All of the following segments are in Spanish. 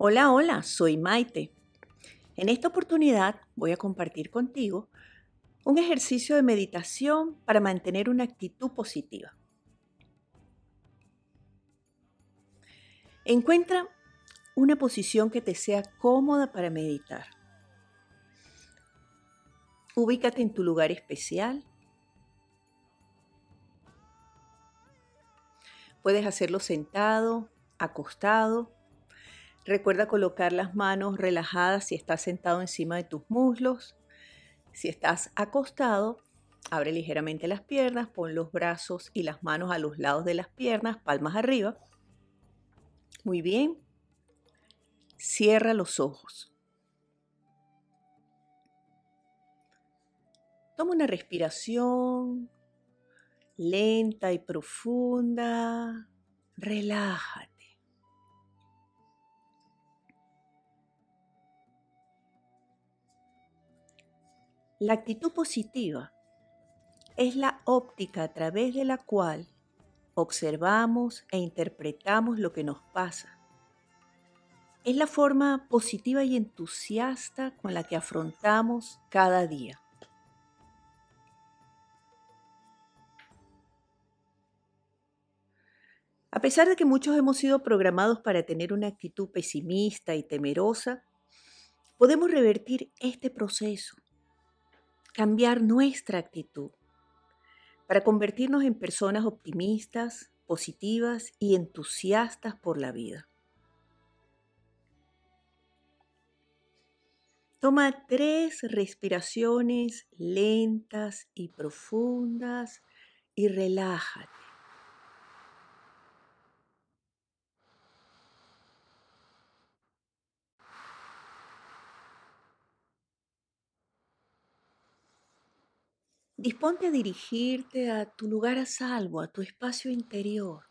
Hola, hola, soy Maite. En esta oportunidad voy a compartir contigo un ejercicio de meditación para mantener una actitud positiva. Encuentra una posición que te sea cómoda para meditar. Ubícate en tu lugar especial. Puedes hacerlo sentado, acostado Recuerda colocar las manos relajadas si estás sentado encima de tus muslos. Si estás acostado, abre ligeramente las piernas, pon los brazos y las manos a los lados de las piernas, palmas arriba. Muy bien. Cierra los ojos. Toma una respiración lenta y profunda. Relájate. La actitud positiva es la óptica a través de la cual observamos e interpretamos lo que nos pasa. Es la forma positiva y entusiasta con la que afrontamos cada día. A pesar de que muchos hemos sido programados para tener una actitud pesimista y temerosa, podemos revertir este proceso cambiar nuestra actitud para convertirnos en personas optimistas, positivas y entusiastas por la vida. Toma tres respiraciones lentas y profundas y relájate. Disponte a dirigirte a tu lugar a salvo, a tu espacio interior.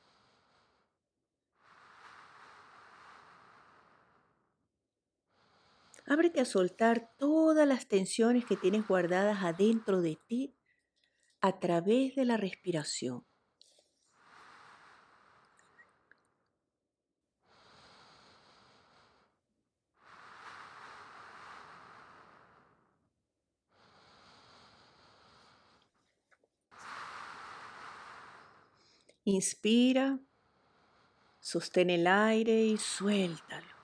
Ábrete a soltar todas las tensiones que tienes guardadas adentro de ti a través de la respiración. Inspira, sostén el aire y suéltalo.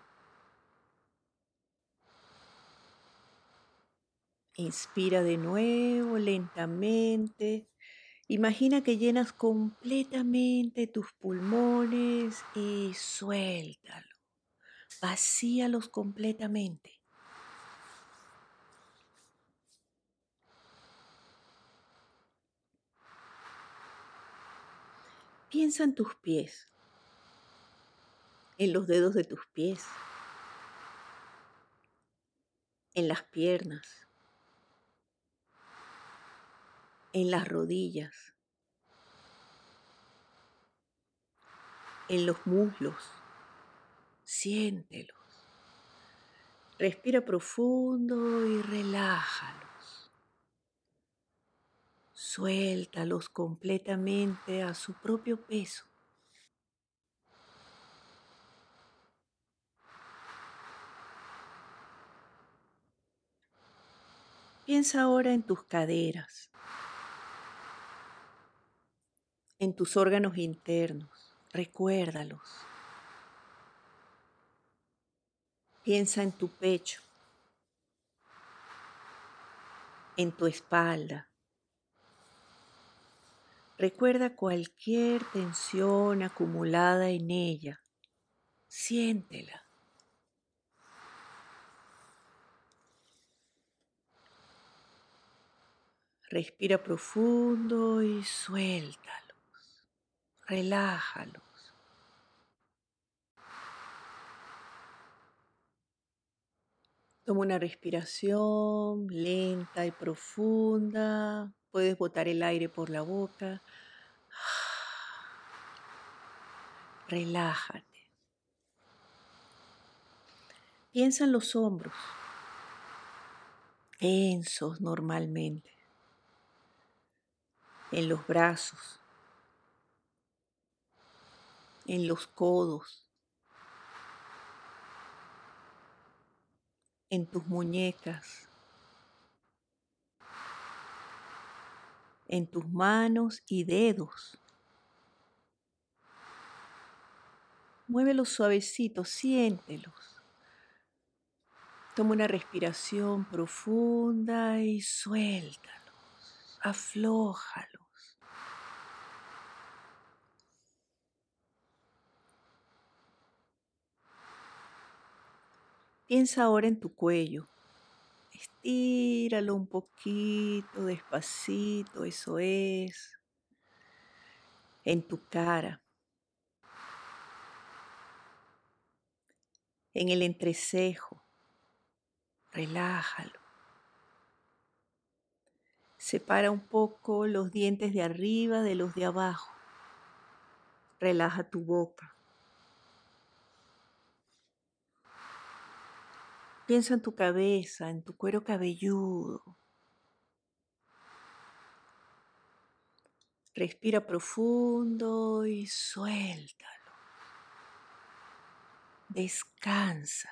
Inspira de nuevo lentamente. Imagina que llenas completamente tus pulmones y suéltalo. Vacíalos completamente. Piensa en tus pies, en los dedos de tus pies, en las piernas, en las rodillas, en los muslos. Siéntelos. Respira profundo y relájalo. Suéltalos completamente a su propio peso. Piensa ahora en tus caderas, en tus órganos internos, recuérdalos. Piensa en tu pecho, en tu espalda, Recuerda cualquier tensión acumulada en ella. Siéntela. Respira profundo y suéltalos. Relájalos. Toma una respiración lenta y profunda. Puedes botar el aire por la boca. Relájate. Piensa en los hombros, tensos normalmente, en los brazos, en los codos, en tus muñecas, en tus manos y dedos. Muévelos suavecitos, siéntelos. Toma una respiración profunda y suéltalos, aflójalos. Piensa ahora en tu cuello. Estíralo un poquito, despacito, eso es. En tu cara. En el entrecejo. Relájalo. Separa un poco los dientes de arriba de los de abajo. Relaja tu boca. Piensa en tu cabeza, en tu cuero cabelludo. Respira profundo y suéltalo. Descansa.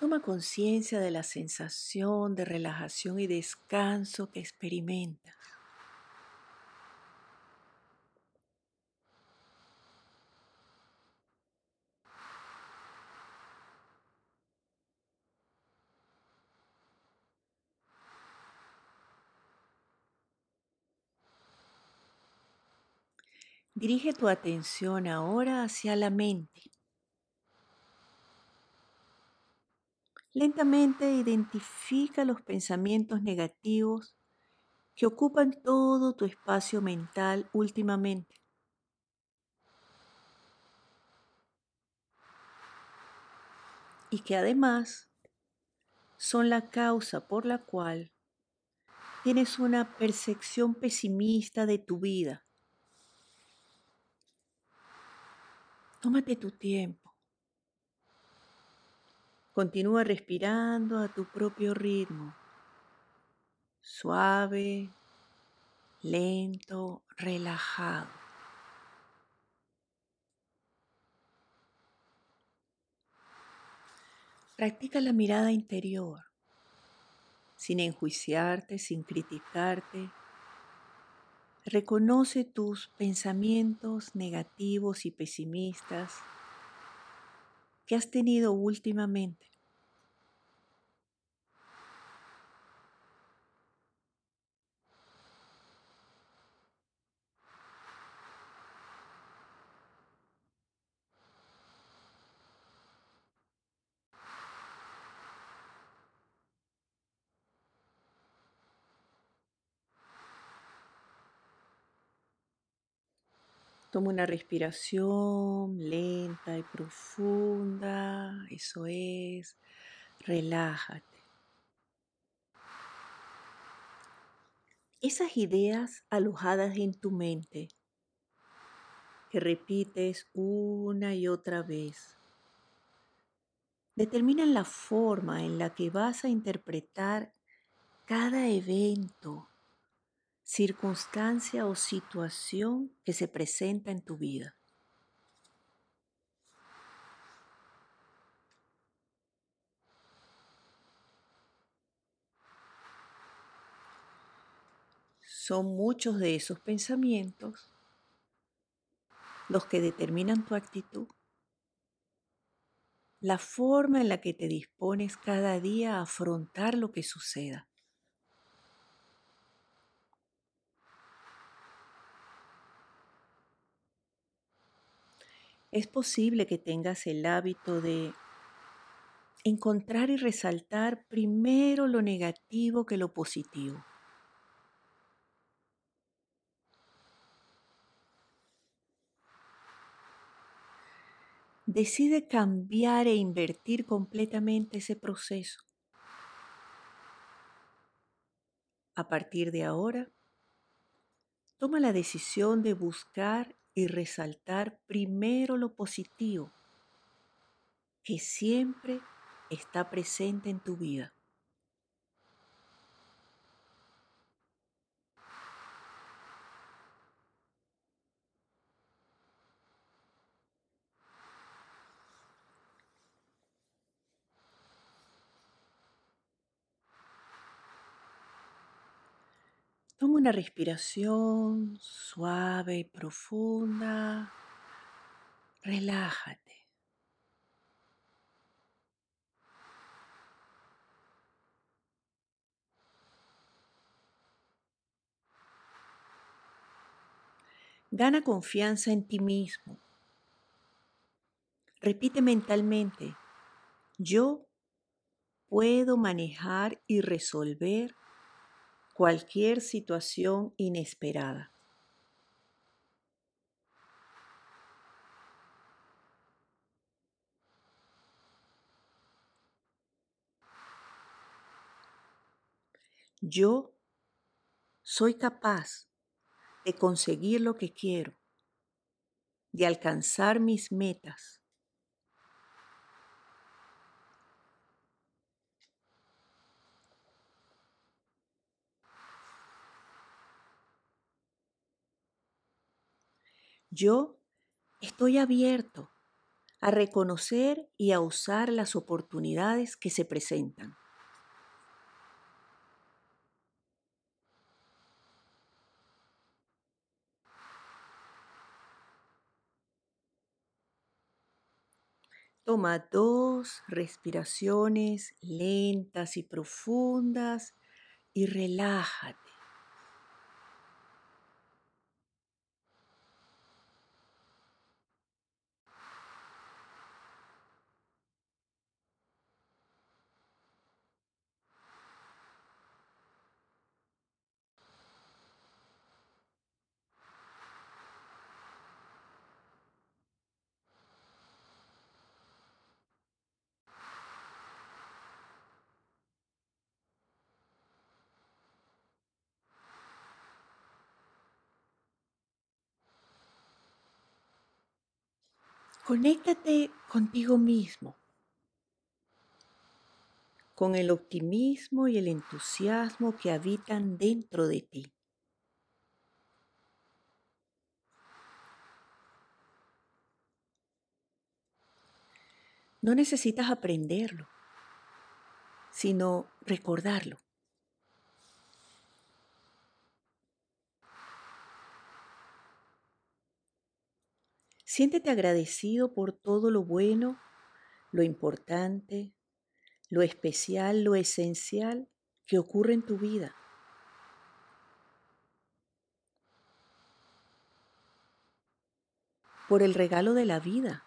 Toma conciencia de la sensación de relajación y descanso que experimentas. Dirige tu atención ahora hacia la mente. Lentamente identifica los pensamientos negativos que ocupan todo tu espacio mental últimamente. Y que además son la causa por la cual tienes una percepción pesimista de tu vida Tómate tu tiempo. Continúa respirando a tu propio ritmo. Suave, lento, relajado. Practica la mirada interior, sin enjuiciarte, sin criticarte, Reconoce tus pensamientos negativos y pesimistas que has tenido últimamente. Toma una respiración lenta y profunda. Eso es. Relájate. Esas ideas alojadas en tu mente que repites una y otra vez determinan la forma en la que vas a interpretar cada evento circunstancia o situación que se presenta en tu vida. Son muchos de esos pensamientos los que determinan tu actitud, la forma en la que te dispones cada día a afrontar lo que suceda. Es posible que tengas el hábito de encontrar y resaltar primero lo negativo que lo positivo. Decide cambiar e invertir completamente ese proceso. A partir de ahora, toma la decisión de buscar y resaltar primero lo positivo que siempre está presente en tu vida. Toma una respiración suave y profunda. Relájate. Gana confianza en ti mismo. Repite mentalmente, yo puedo manejar y resolver cualquier situación inesperada. Yo soy capaz de conseguir lo que quiero, de alcanzar mis metas. Yo estoy abierto a reconocer y a usar las oportunidades que se presentan. Toma dos respiraciones lentas y profundas y relájate. Conéctate contigo mismo, con el optimismo y el entusiasmo que habitan dentro de ti. No necesitas aprenderlo, sino recordarlo. Siéntete agradecido por todo lo bueno, lo importante, lo especial, lo esencial que ocurre en tu vida. Por el regalo de la vida.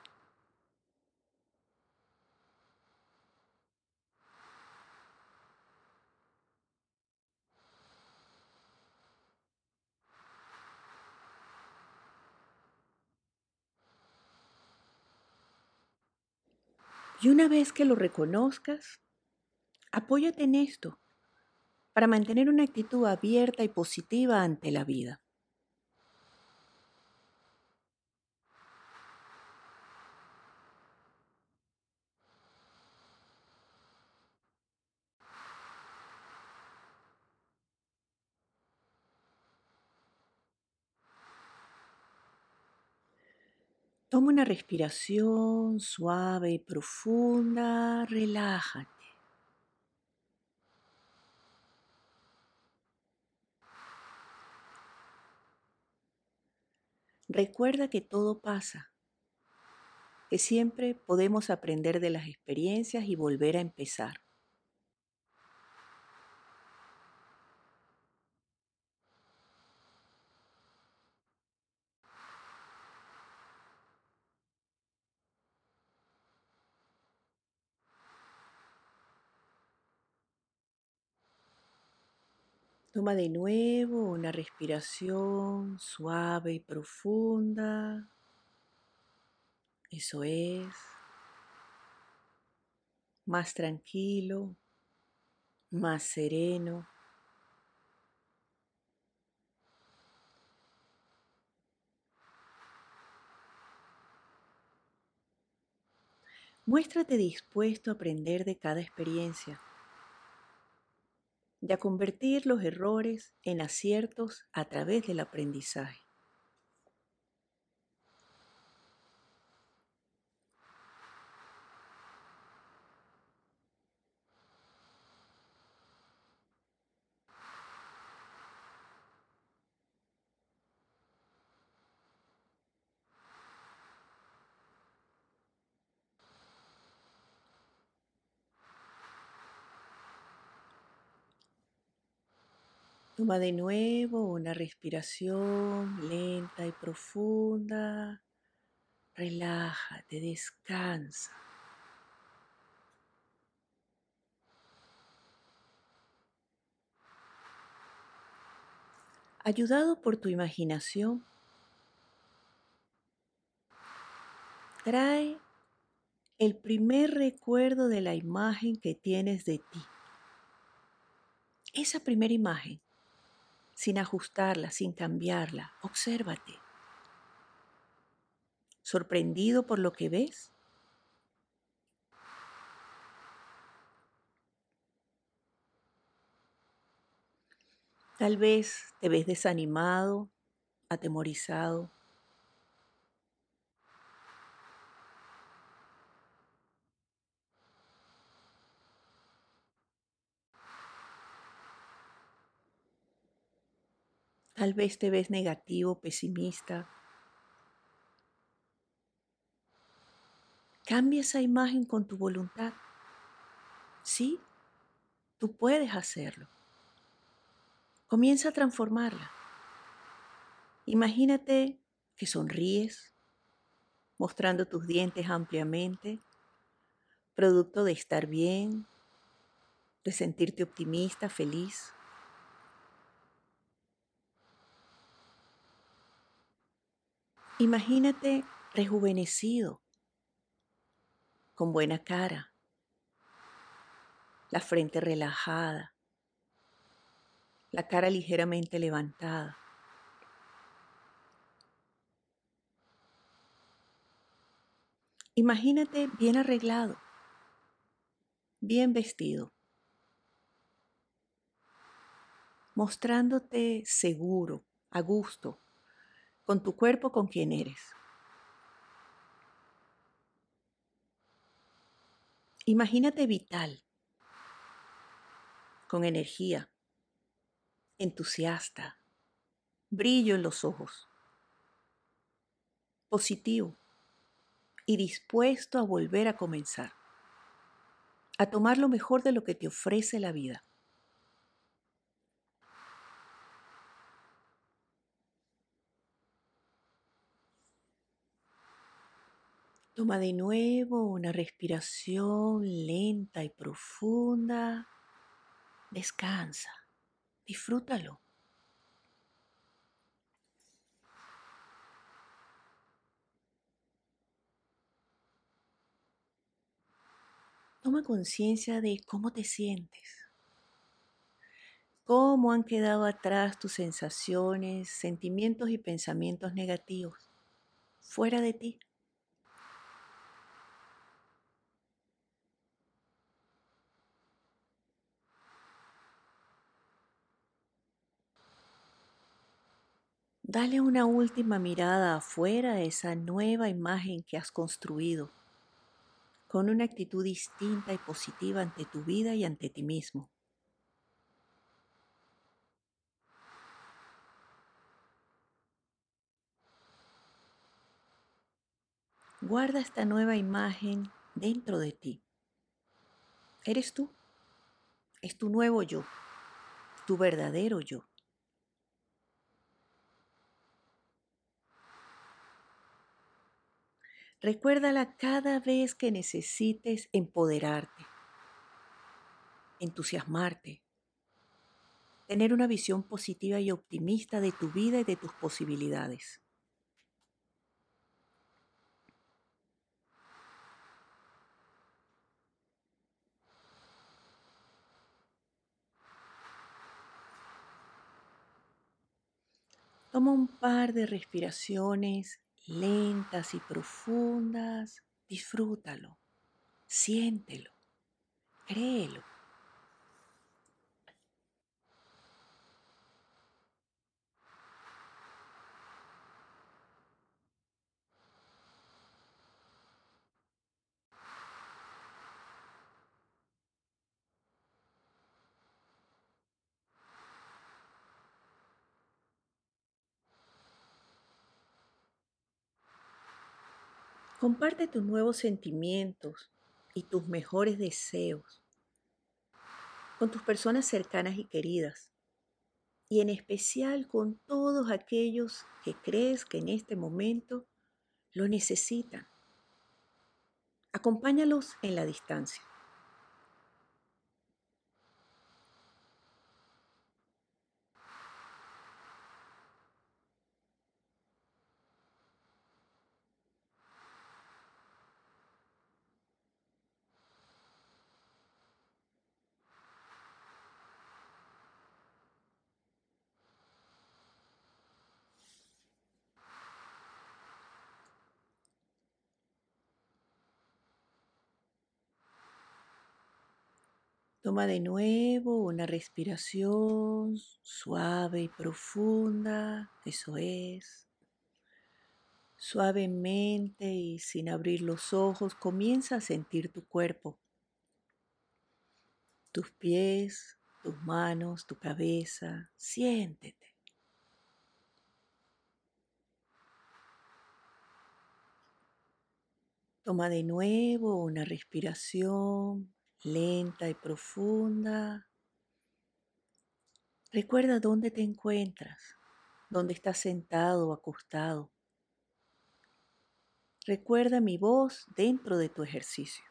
Y una vez que lo reconozcas, apóyate en esto para mantener una actitud abierta y positiva ante la vida. Toma una respiración suave y profunda, relájate. Recuerda que todo pasa, que siempre podemos aprender de las experiencias y volver a empezar. Toma de nuevo una respiración suave y profunda. Eso es. Más tranquilo, más sereno. Muéstrate dispuesto a aprender de cada experiencia y a convertir los errores en aciertos a través del aprendizaje. Toma de nuevo una respiración lenta y profunda. Relájate, descansa. Ayudado por tu imaginación, trae el primer recuerdo de la imagen que tienes de ti. Esa primera imagen sin ajustarla, sin cambiarla. Obsérvate. ¿Sorprendido por lo que ves? Tal vez te ves desanimado, atemorizado. Tal vez te ves negativo, pesimista. Cambia esa imagen con tu voluntad. Sí, tú puedes hacerlo. Comienza a transformarla. Imagínate que sonríes, mostrando tus dientes ampliamente, producto de estar bien, de sentirte optimista, feliz. Imagínate rejuvenecido, con buena cara, la frente relajada, la cara ligeramente levantada. Imagínate bien arreglado, bien vestido, mostrándote seguro, a gusto, con tu cuerpo, con quien eres. Imagínate vital, con energía, entusiasta, brillo en los ojos, positivo. Y dispuesto a volver a comenzar, a tomar lo mejor de lo que te ofrece la vida. Toma de nuevo una respiración lenta y profunda. Descansa. Disfrútalo. Toma conciencia de cómo te sientes. Cómo han quedado atrás tus sensaciones, sentimientos y pensamientos negativos fuera de ti. Dale una última mirada afuera a esa nueva imagen que has construido, con una actitud distinta y positiva ante tu vida y ante ti mismo. Guarda esta nueva imagen dentro de ti. Eres tú. Es tu nuevo yo, tu verdadero yo. Recuérdala cada vez que necesites empoderarte, entusiasmarte, tener una visión positiva y optimista de tu vida y de tus posibilidades. Toma un par de respiraciones lentas y profundas, disfrútalo, siéntelo, créelo. Comparte tus nuevos sentimientos y tus mejores deseos con tus personas cercanas y queridas y en especial con todos aquellos que crees que en este momento lo necesitan. Acompáñalos en la distancia. Toma de nuevo una respiración suave y profunda, eso es. Suavemente y sin abrir los ojos, comienza a sentir tu cuerpo, tus pies, tus manos, tu cabeza. Siéntete. Toma de nuevo una respiración lenta y profunda. Recuerda dónde te encuentras, dónde estás sentado o acostado. Recuerda mi voz dentro de tu ejercicio.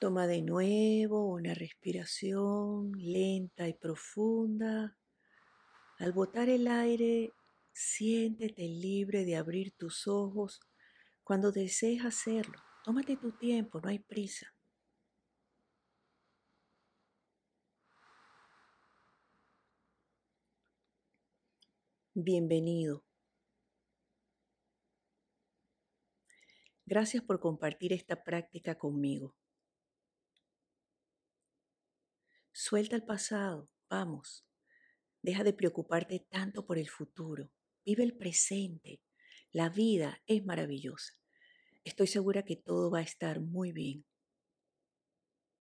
Toma de nuevo una respiración lenta y profunda. Al botar el aire, siéntete libre de abrir tus ojos cuando desees hacerlo. Tómate tu tiempo, no hay prisa. Bienvenido. Gracias por compartir esta práctica conmigo. Suelta el pasado, vamos. Deja de preocuparte tanto por el futuro. Vive el presente. La vida es maravillosa. Estoy segura que todo va a estar muy bien.